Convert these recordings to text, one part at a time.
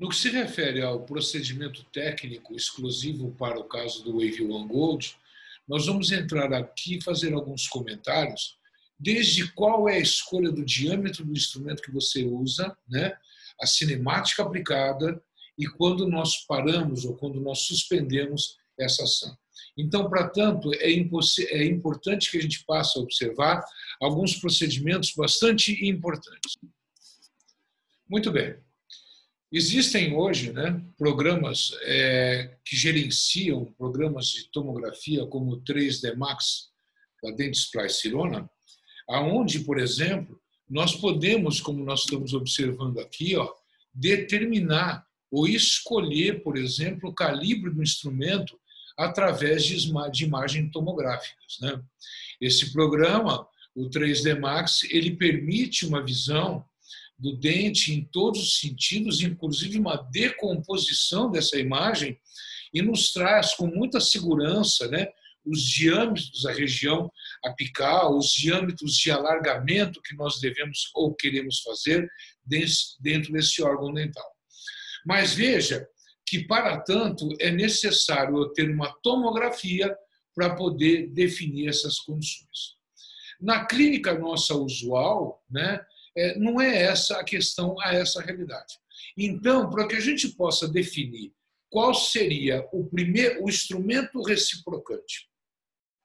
No que se refere ao procedimento técnico exclusivo para o caso do Wave One Gold, nós vamos entrar aqui e fazer alguns comentários, desde qual é a escolha do diâmetro do instrumento que você usa, né? a cinemática aplicada e quando nós paramos ou quando nós suspendemos essa ação. Então, para tanto, é, é importante que a gente passe a observar alguns procedimentos bastante importantes. Muito bem. Existem hoje né, programas é, que gerenciam programas de tomografia como o 3D Max da Dentsply Cirona, aonde, por exemplo, nós podemos, como nós estamos observando aqui, ó, determinar ou escolher, por exemplo, o calibre do instrumento através de imagens tomográficas. Né? Esse programa, o 3D Max, ele permite uma visão do dente em todos os sentidos, inclusive uma decomposição dessa imagem, e nos traz com muita segurança né, os diâmetros da região apical, os diâmetros de alargamento que nós devemos ou queremos fazer dentro desse órgão dental. Mas veja que, para tanto, é necessário eu ter uma tomografia para poder definir essas condições. Na clínica nossa usual, né, é, não é essa a questão a essa realidade. Então, para que a gente possa definir qual seria o primeiro o instrumento reciprocante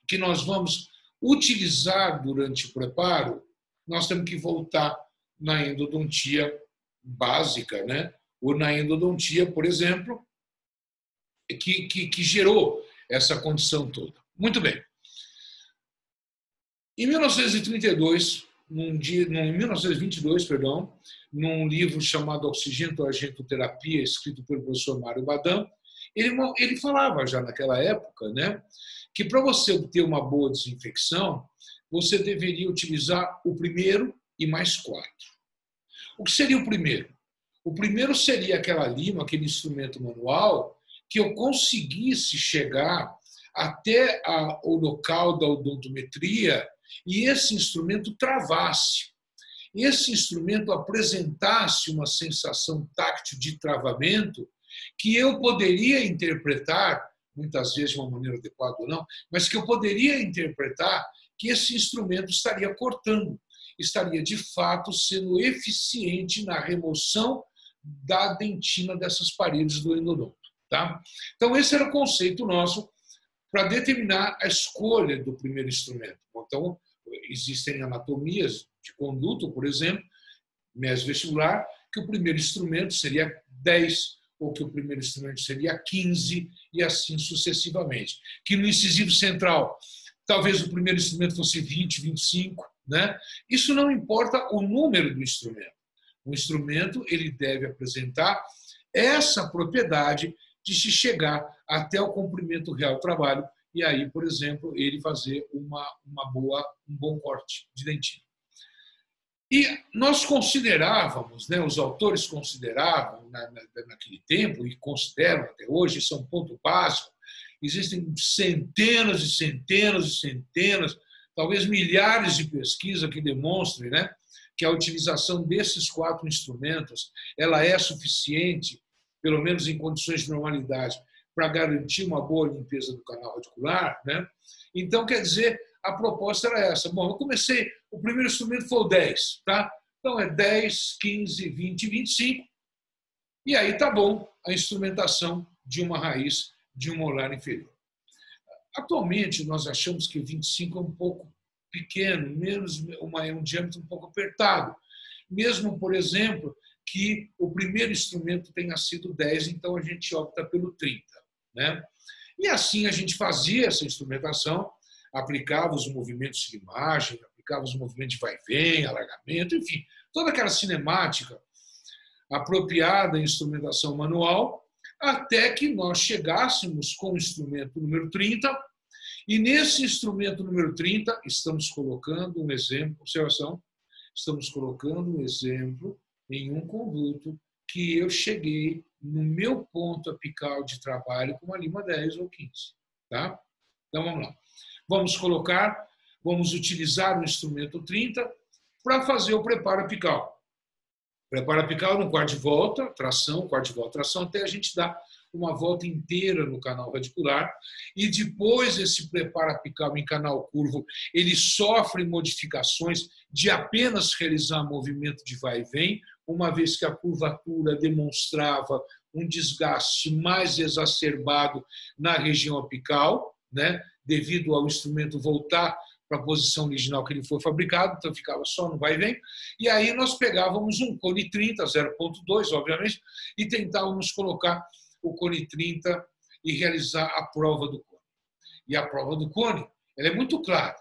que nós vamos utilizar durante o preparo, nós temos que voltar na endodontia básica, né? ou na endodontia, por exemplo, que, que, que gerou essa condição toda. Muito bem. Em 1932, num dia, em 1922, perdão, num livro chamado Oxigênio Argentoterapia, escrito pelo professor Mário Badam, ele, ele falava já naquela época né, que para você obter uma boa desinfecção, você deveria utilizar o primeiro e mais quatro. O que seria o primeiro? O primeiro seria aquela lima, aquele instrumento manual, que eu conseguisse chegar até a, o local da odontometria e esse instrumento travasse. Esse instrumento apresentasse uma sensação táctil de travamento que eu poderia interpretar, muitas vezes de uma maneira adequada ou não, mas que eu poderia interpretar que esse instrumento estaria cortando, estaria de fato sendo eficiente na remoção da dentina dessas paredes do endodonto. Tá? Então, esse era o conceito nosso para determinar a escolha do primeiro instrumento. Então, existem anatomias de conduto, por exemplo, mesmo vestibular, que o primeiro instrumento seria 10, ou que o primeiro instrumento seria 15, e assim sucessivamente. Que no incisivo central, talvez o primeiro instrumento fosse 20, 25, né? Isso não importa o número do instrumento. O instrumento ele deve apresentar essa propriedade de se chegar até o cumprimento real do trabalho e aí, por exemplo, ele fazer uma, uma boa, um bom corte de dentina. E nós considerávamos, né, os autores consideravam na, na, naquele tempo, e consideram até hoje, isso é um ponto básico, existem centenas e centenas e centenas, talvez milhares de pesquisas que demonstrem né, que a utilização desses quatro instrumentos ela é suficiente, pelo menos em condições de normalidade, para garantir uma boa limpeza do canal radicular. Né? Então, quer dizer, a proposta era essa. Bom, eu comecei, o primeiro instrumento foi o 10, tá? Então é 10, 15, 20, 25. E aí tá bom a instrumentação de uma raiz de um molar inferior. Atualmente, nós achamos que 25 é um pouco pequeno, menos uma, é um diâmetro um pouco apertado. Mesmo, por exemplo, que o primeiro instrumento tenha sido 10, então a gente opta pelo 30. Né? E assim a gente fazia essa instrumentação, aplicava os movimentos de imagem, aplicava os movimentos de vai vem, alargamento, enfim, toda aquela cinemática apropriada em instrumentação manual, até que nós chegássemos com o instrumento número 30, e nesse instrumento número 30, estamos colocando um exemplo, observação, estamos colocando um exemplo em um conduto que eu cheguei no meu ponto apical de trabalho com uma lima 10 ou 15. Tá? Então vamos lá. Vamos colocar, vamos utilizar o instrumento 30 para fazer o preparo apical. Preparo apical no quarto de volta, tração, quarto de volta, tração, até a gente dar uma volta inteira no canal radicular e depois esse preparo apical em canal curvo, ele sofre modificações de apenas realizar movimento de vai e vem, uma vez que a curvatura demonstrava um desgaste mais exacerbado na região apical, né, devido ao instrumento voltar para a posição original que ele foi fabricado, então ficava só no vai e vem. E aí nós pegávamos um cone 30, 0.2, obviamente, e tentávamos colocar o cone 30 e realizar a prova do cone. E a prova do cone, ela é muito clara.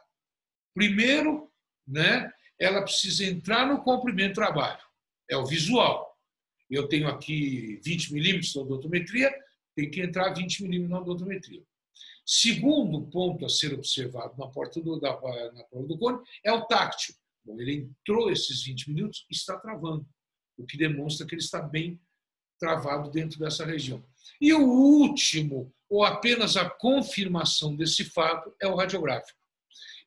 Primeiro, né, ela precisa entrar no comprimento trabalho. É o visual. Eu tenho aqui 20 milímetros de odontometria, tem que entrar 20 milímetros na odontometria. Segundo ponto a ser observado na porta do, da, na prova do cone é o táctil. Bom, ele entrou esses 20 minutos e está travando, o que demonstra que ele está bem travado dentro dessa região. E o último, ou apenas a confirmação desse fato, é o radiográfico.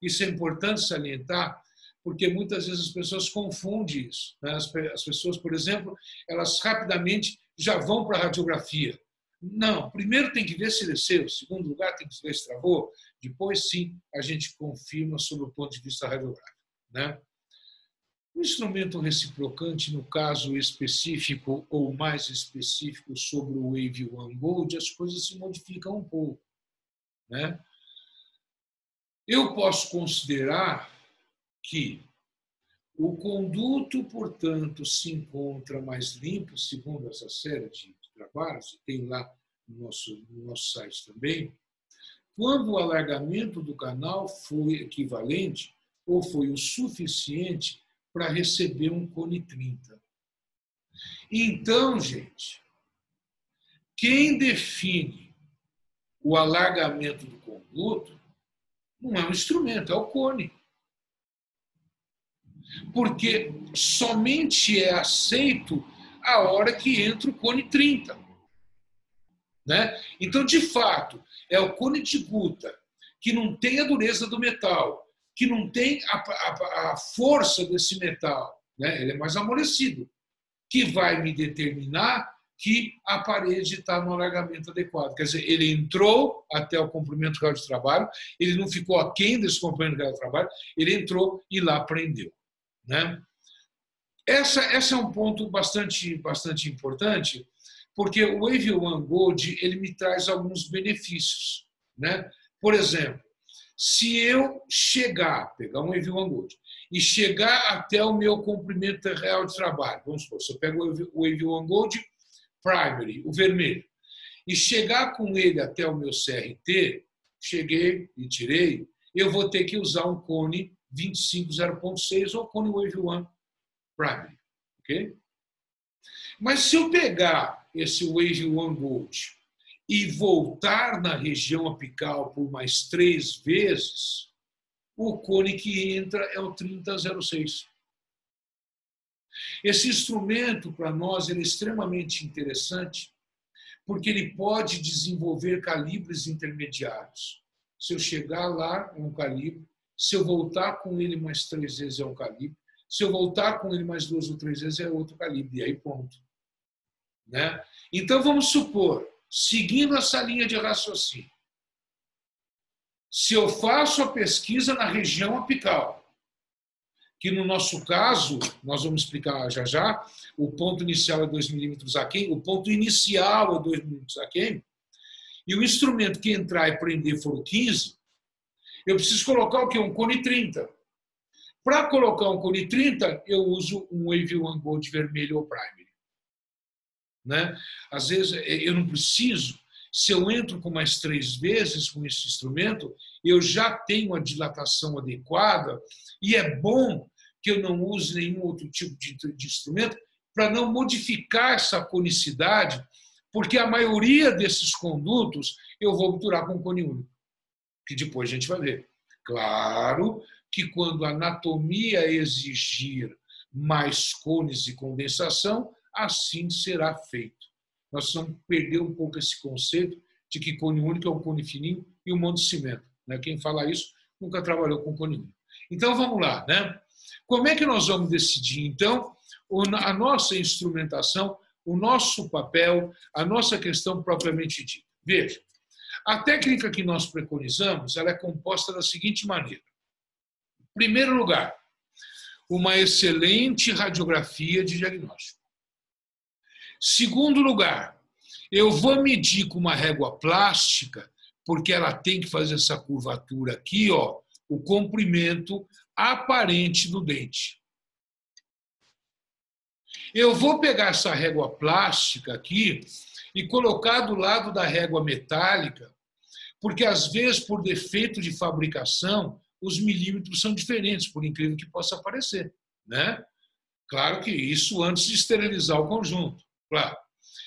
Isso é importante salientar, porque muitas vezes as pessoas confundem isso. Né? As pessoas, por exemplo, elas rapidamente já vão para a radiografia. Não, primeiro tem que ver se desceu, segundo lugar tem que ver se travou, depois sim a gente confirma sobre o ponto de vista radiográfico. Né? O instrumento reciprocante, no caso específico ou mais específico sobre o Wave One Gold, as coisas se modificam um pouco. Né? Eu posso considerar que o conduto, portanto, se encontra mais limpo, segundo essa série de trabalhos, tem lá no nosso, no nosso site também, quando o alargamento do canal foi equivalente ou foi o suficiente para receber um cone 30. Então, gente, quem define o alargamento do conduto não é um instrumento, é o cone. Porque somente é aceito a hora que entra o cone 30. Né? Então, de fato, é o cone de guta, que não tem a dureza do metal, que não tem a, a, a força desse metal, né? ele é mais amolecido, que vai me determinar que a parede está no alargamento adequado. Quer dizer, ele entrou até o comprimento real de trabalho, ele não ficou aquém desse comprimento real de trabalho, ele entrou e lá prendeu. Né? Essa, essa é um ponto bastante, bastante importante, porque o Wave One Gold ele me traz alguns benefícios. Né? Por exemplo, se eu chegar, pegar um One Gold, e chegar até o meu comprimento real de trabalho, vamos supor, se eu pego o One Gold Primary, o vermelho, e chegar com ele até o meu CRT, cheguei e tirei, eu vou ter que usar um cone 25.0.6 ou cone Wave One Primary. ok? Mas se eu pegar esse Wave One Gold e voltar na região apical por mais três vezes, o cone que entra é o 3006. Esse instrumento, para nós, é extremamente interessante, porque ele pode desenvolver calibres intermediários. Se eu chegar lá, é um calibre. Se eu voltar com ele mais três vezes, é um calibre. Se eu voltar com ele mais duas ou três vezes, é outro calibre. E aí, ponto. Né? Então, vamos supor, seguindo essa linha de raciocínio. Se eu faço a pesquisa na região apical, que no nosso caso, nós vamos explicar já já, o ponto inicial é 2 milímetros aquém, o ponto inicial é 2 milímetros aquém, e o instrumento que entrar e prender for o 15, eu preciso colocar o quê? Um cone 30. Para colocar um cone 30, eu uso um Wave One Gold vermelho ou Prime. Né? Às vezes é, eu não preciso, se eu entro com mais três vezes com esse instrumento, eu já tenho a dilatação adequada e é bom que eu não use nenhum outro tipo de, de instrumento para não modificar essa conicidade, porque a maioria desses condutos eu vou obturar com cone único, que depois a gente vai ver. Claro que quando a anatomia exigir mais cones e condensação, assim será feito. Nós precisamos perder um pouco esse conceito de que cone único é um cone fininho e um monte de cimento. Né? Quem fala isso nunca trabalhou com cone único. Então vamos lá, né? Como é que nós vamos decidir então a nossa instrumentação, o nosso papel, a nossa questão propriamente dita. Veja, a técnica que nós preconizamos ela é composta da seguinte maneira. Em primeiro lugar, uma excelente radiografia de diagnóstico. Segundo lugar, eu vou medir com uma régua plástica, porque ela tem que fazer essa curvatura aqui, ó, o comprimento aparente do dente. Eu vou pegar essa régua plástica aqui e colocar do lado da régua metálica, porque às vezes, por defeito de fabricação, os milímetros são diferentes, por incrível que possa parecer. Né? Claro que isso antes de esterilizar o conjunto, claro.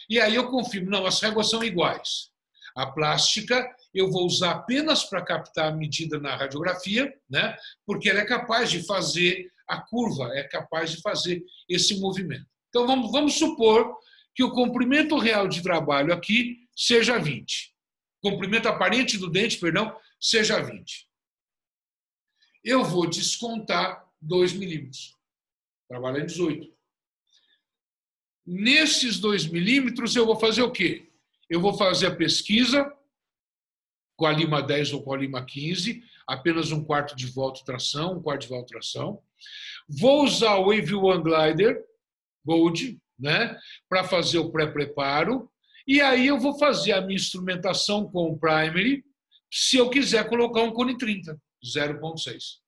E aí eu confirmo, não, as réguas são iguais. A plástica eu vou usar apenas para captar a medida na radiografia, né? porque ela é capaz de fazer a curva, é capaz de fazer esse movimento. Então vamos, vamos supor que o comprimento real de trabalho aqui seja 20. Comprimento aparente do dente, perdão, seja 20 eu vou descontar 2 milímetros. Trabalha em 18. Nesses 2 milímetros, eu vou fazer o quê? Eu vou fazer a pesquisa com a lima 10 ou com a lima 15, apenas um quarto de volta tração, um quarto de volta tração. Vou usar o Wave One Glider Gold, né, para fazer o pré-preparo. E aí eu vou fazer a minha instrumentação com o primary, se eu quiser colocar um cone 30. 0,6.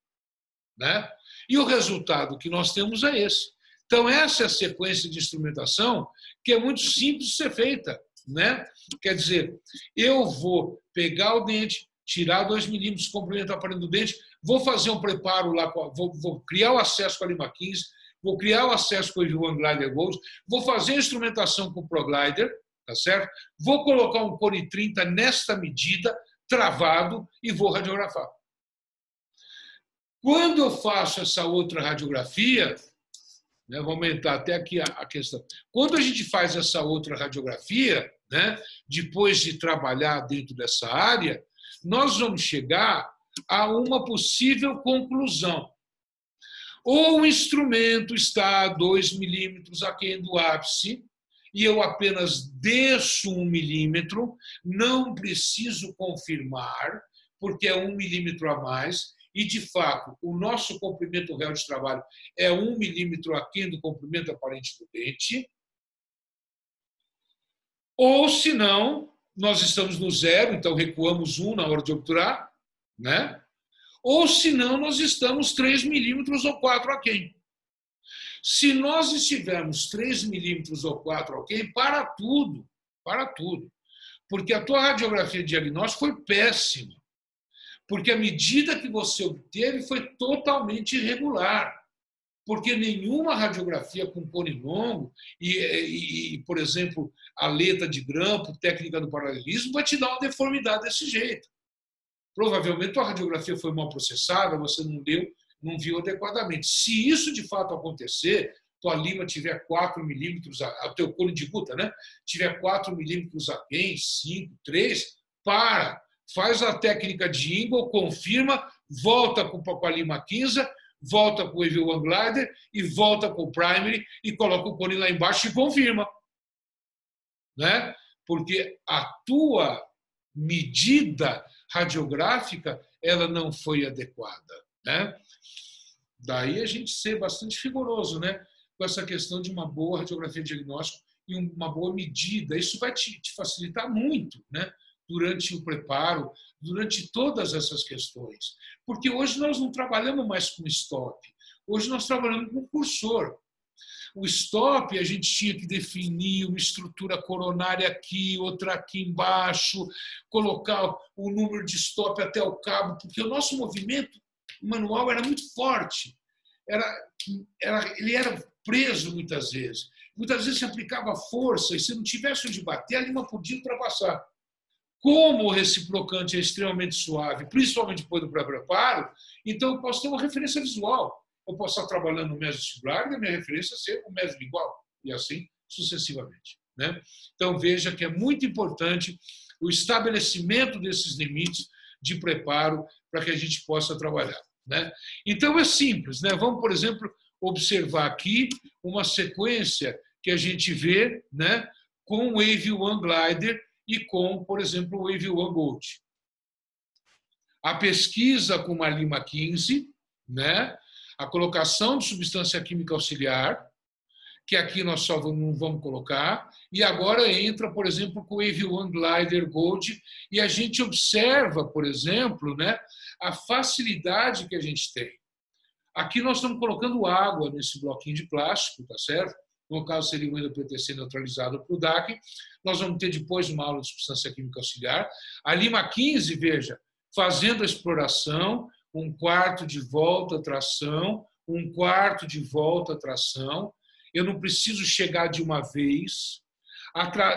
Né? E o resultado que nós temos é esse. Então, essa é a sequência de instrumentação que é muito simples de ser feita. Né? Quer dizer, eu vou pegar o dente, tirar 2 milímetros, comprimento aparelho do dente, vou fazer um preparo lá, vou, vou, criar o acesso com a Lima 15, vou criar o acesso com o One Glider Gold, vou fazer a instrumentação com o ProGlider, tá certo? Vou colocar um cone 30 nesta medida, travado, e vou radiografar. Quando eu faço essa outra radiografia, né, aumentar até aqui a, a, questão. Quando a gente faz essa outra radiografia, né, depois de trabalhar dentro dessa área, nós vamos chegar a uma possível conclusão. Ou o instrumento está a 2 milímetros aquém do ápice, e eu apenas desço um milímetro, não preciso confirmar, porque é um milímetro a mais, e, de fato, o nosso comprimento real de trabalho é um milímetro aquém do comprimento aparente do dente, ou, se não, nós estamos no zero, então recuamos um na hora de obturar, né? ou, se não, nós estamos 3 milímetros ou 4 aquém. Se nós estivermos 3 milímetros ou 4 aquém, para tudo, para tudo. Porque a tua radiografia de diagnóstico foi péssima porque a medida que você obteve foi totalmente irregular. Porque nenhuma radiografia com cone longo e, e, e, por exemplo, a letra de grampo, técnica do paralelismo, vai te dar uma deformidade desse jeito. Provavelmente a radiografia foi mal processada, você não deu, não viu adequadamente. Se isso de fato acontecer, tua lima tiver 4 milímetros, o teu cone de guta, né? Tiver 4 milímetros aquém, 5, 3, para faz a técnica de Ingle, confirma, volta com a Lima 15, volta com o Evil One Glider e volta com o Primary e coloca o cone lá embaixo e confirma. Né? Porque a tua medida radiográfica ela não foi adequada. Né? Daí a gente ser bastante rigoroso né? com essa questão de uma boa radiografia diagnóstica e uma boa medida. Isso vai te, te facilitar muito. Né? Durante o preparo, durante todas essas questões. Porque hoje nós não trabalhamos mais com stop, hoje nós trabalhamos com cursor. O stop, a gente tinha que definir uma estrutura coronária aqui, outra aqui embaixo, colocar o número de stop até o cabo, porque o nosso movimento manual era muito forte. Era, era, ele era preso muitas vezes. Muitas vezes se aplicava força e se não tivesse onde bater, a lima podia ultrapassar. Como o reciprocante é extremamente suave, principalmente depois do pré-preparo, então eu posso ter uma referência visual. Eu posso estar trabalhando no mesovestibular e a minha referência ser o mesolingual, e assim sucessivamente. Né? Então veja que é muito importante o estabelecimento desses limites de preparo para que a gente possa trabalhar. Né? Então é simples. Né? Vamos, por exemplo, observar aqui uma sequência que a gente vê né, com o Wave One Glider e com, por exemplo, o Wave One Gold. A pesquisa com uma lima 15, né, a colocação de substância química auxiliar, que aqui nós só não vamos colocar, e agora entra, por exemplo, com o Wave One Glider Gold, e a gente observa, por exemplo, né, a facilidade que a gente tem. Aqui nós estamos colocando água nesse bloquinho de plástico, tá certo? No caso, seria o ENDO-PTC neutralizado para o DAC. Nós vamos ter depois uma aula de substância química auxiliar. A Lima 15, veja, fazendo a exploração, um quarto de volta tração, um quarto de volta tração. Eu não preciso chegar de uma vez.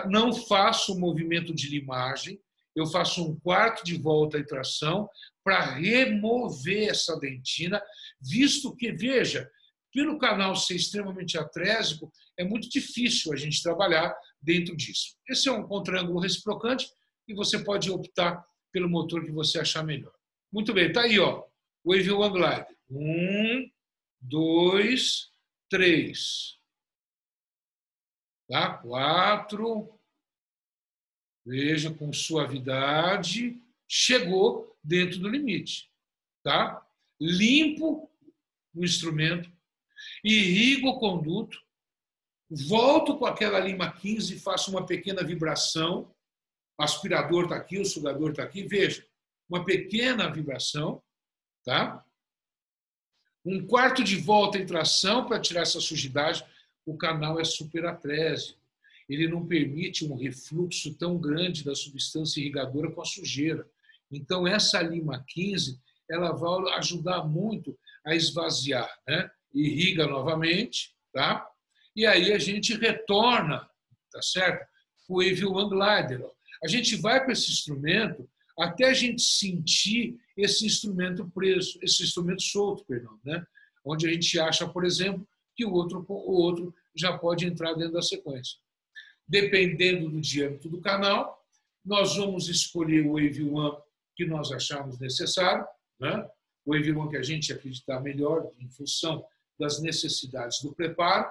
Não faço o movimento de limagem. Eu faço um quarto de volta e tração para remover essa dentina, visto que, veja, pelo canal ser extremamente atrésico, é muito difícil a gente trabalhar dentro disso. Esse é um contrângulo reciprocante e você pode optar pelo motor que você achar melhor. Muito bem, tá aí, ó. Wave One Glide. Um, dois, três. Tá? Quatro. Veja com suavidade. Chegou dentro do limite. Tá? Limpo o instrumento, irrigo o conduto, volto com aquela lima 15 e faço uma pequena vibração. O aspirador está aqui, o sugador está aqui. Veja, uma pequena vibração. Tá? Um quarto de volta em tração para tirar essa sujidade. O canal é superatrésico. Ele não permite um refluxo tão grande da substância irrigadora com a sujeira. Então, essa lima 15 ela vai ajudar muito a esvaziar, né? Irriga novamente, tá? E aí a gente retorna, tá certo? O One Glider. A gente vai para esse instrumento até a gente sentir esse instrumento preso, esse instrumento solto, perdão, né? Onde a gente acha, por exemplo, que o outro, o outro já pode entrar dentro da sequência. Dependendo do diâmetro do canal, nós vamos escolher o Wave One que nós acharmos necessário, né? o Wave One que a gente acreditar melhor em função das necessidades do preparo.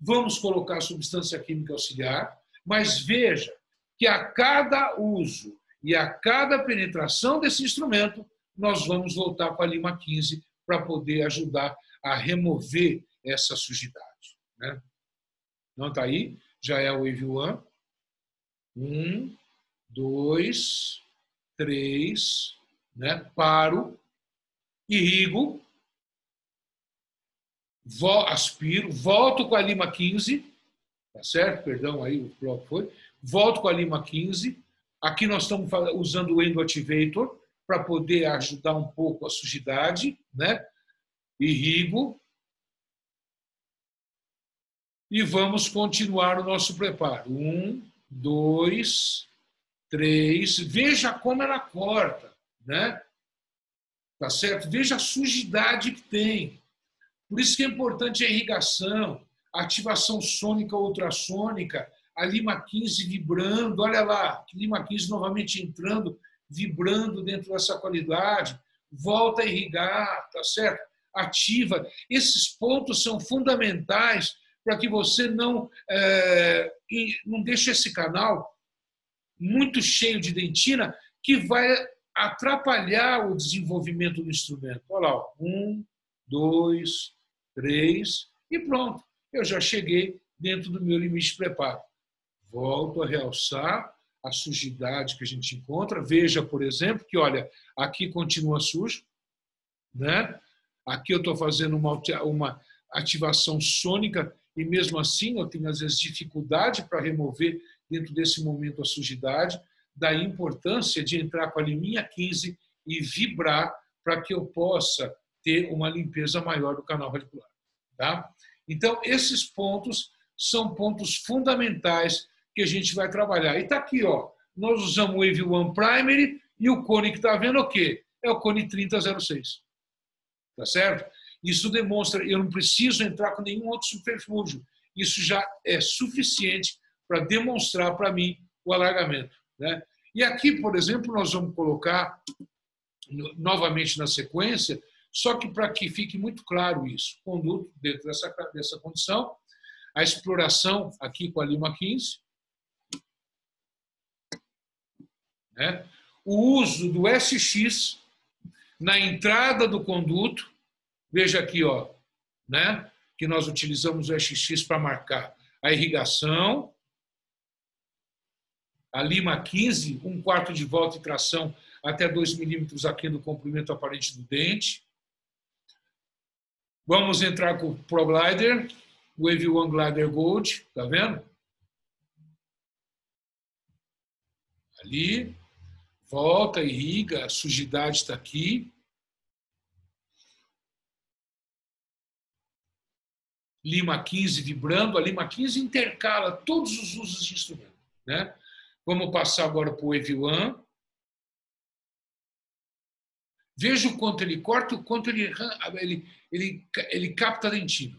Vamos colocar substância química auxiliar, mas veja que a cada uso e a cada penetração desse instrumento, nós vamos voltar para a lima 15 para poder ajudar a remover essa sujidade. Né? Não está aí? Já é o Wave One. Um, dois, três, né? paro, irrigo, aspiro, volto com a lima 15, tá certo? Perdão, aí o bloco foi. Volto com a lima 15, Aqui nós estamos usando o Endoactivator para poder ajudar um pouco a sujidade, né? Irrigo. E vamos continuar o nosso preparo. Um, dois, três. Veja como ela corta, né? Tá certo? Veja a sujidade que tem. Por isso que é importante a irrigação, a ativação sônica ou ultrassônica, a Lima 15 vibrando, olha lá, Lima 15 novamente entrando, vibrando dentro dessa qualidade, volta a irrigar, tá certo? Ativa. Esses pontos são fundamentais para que você não, é, não deixe esse canal muito cheio de dentina, que vai atrapalhar o desenvolvimento do instrumento. Olha lá, um, dois, três, e pronto. Eu já cheguei dentro do meu limite de preparo. Volto a realçar a sujidade que a gente encontra. Veja, por exemplo, que olha, aqui continua sujo, né? Aqui eu estou fazendo uma, uma ativação sônica e mesmo assim eu tenho às vezes dificuldade para remover dentro desse momento a sujidade. Da importância de entrar com a liminha 15 e vibrar para que eu possa ter uma limpeza maior do canal radicular. Tá? Então, esses pontos são pontos fundamentais que a gente vai trabalhar. E está aqui, ó, nós usamos o Wave One Primary e o cone que está vendo o quê? É o cone 3006. Tá certo? Isso demonstra, eu não preciso entrar com nenhum outro superfúgio. Isso já é suficiente para demonstrar para mim o alargamento. Né? E aqui, por exemplo, nós vamos colocar novamente na sequência Só que para que fique muito claro isso, conduto dentro dessa, dessa condição, a exploração aqui com a Lima 15, né? o uso do SX na entrada do conduto, veja aqui, ó, né? que nós utilizamos o SX para marcar a irrigação, a Lima 15, um quarto de volta e tração até 2 milímetros aqui no comprimento aparente do dente. Vamos entrar com o ProGlider, Wave One Glider Gold, tá vendo? Ali, volta, irriga, a sujidade está aqui. Lima 15 vibrando, a Lima 15 intercala todos os usos de instrumento. Né? Vamos passar agora para o Wave One. Veja o quanto ele corta, o quanto ele, ele, ele, ele capta dentina.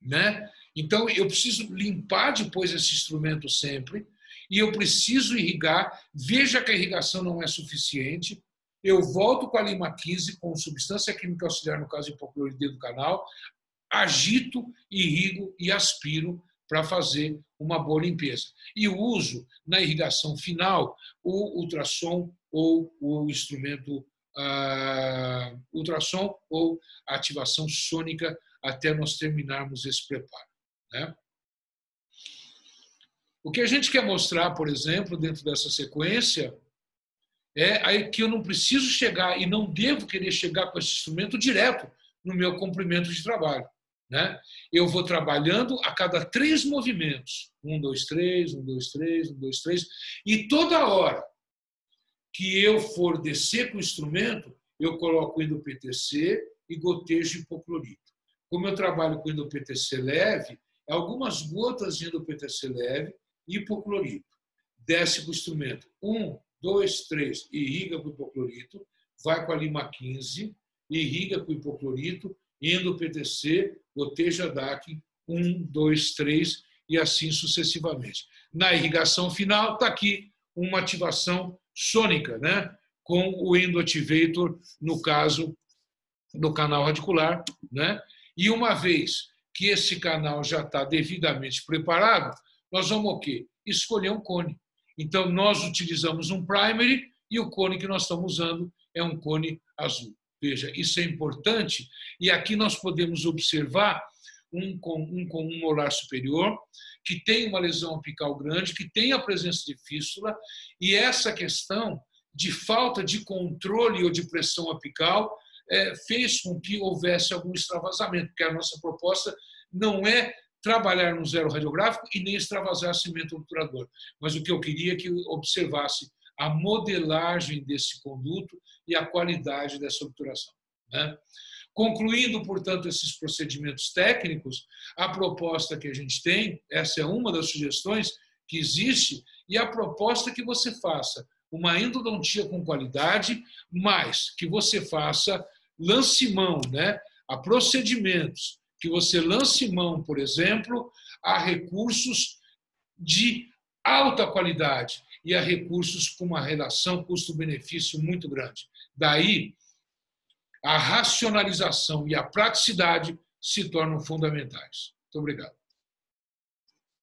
Né? Então, eu preciso limpar depois esse instrumento sempre e eu preciso irrigar. Veja que a irrigação não é suficiente. Eu volto com a lima 15, com substância química auxiliar, no caso hipocloridê do canal, agito, irrigo e aspiro para fazer uma boa limpeza. E uso na irrigação final o ultrassom ou o instrumento uh, ultrassom ou ativação sônica até nós terminarmos esse preparo. Né? O que a gente quer mostrar, por exemplo, dentro dessa sequência, é que eu não preciso chegar e não devo querer chegar com esse instrumento direto no meu comprimento de trabalho. Né? Eu vou trabalhando a cada três movimentos. Um, dois, três, um, dois, três, um, dois, três. E toda hora que eu for descer com o instrumento, eu coloco o PTC e gotejo hipoclorito. Como eu trabalho com PTC leve, algumas gotas de PTC leve e hipoclorito. Desce com o instrumento. Um, dois, três, irriga com hipoclorito, vai com a lima 15, irriga com hipoclorito, indo PTC, goteja DAC, um, dois, três, e assim sucessivamente. Na irrigação final, está aqui uma ativação sônica, né? com o endotivator, no caso do canal radicular, né? E uma vez que esse canal já está devidamente preparado, nós vamos o quê? Escolher um cone. Então, nós utilizamos um primary e o cone que nós estamos usando é um cone azul. Veja, isso é importante e aqui nós podemos observar um com um, com um molar superior que tem uma lesão apical grande, que tem a presença de fístula e essa questão de falta de controle ou de pressão apical é, fez com que houvesse algum extravasamento, porque a nossa proposta não é trabalhar no zero radiográfico e nem extravasar cimento obturador. Mas o que eu queria é que observasse a modelagem desse conduto e a qualidade dessa obturação. Né? Concluindo, portanto, esses procedimentos técnicos, a proposta que a gente tem, essa é uma das sugestões que existe, e a proposta que você faça uma endodontia com qualidade, mas que você faça lance mão né, a procedimentos, que você lance mão, por exemplo, a recursos de alta qualidade e a recursos com uma relação custo-benefício muito grande. Daí, a racionalização e a praticidade se tornam fundamentais. Muito obrigado.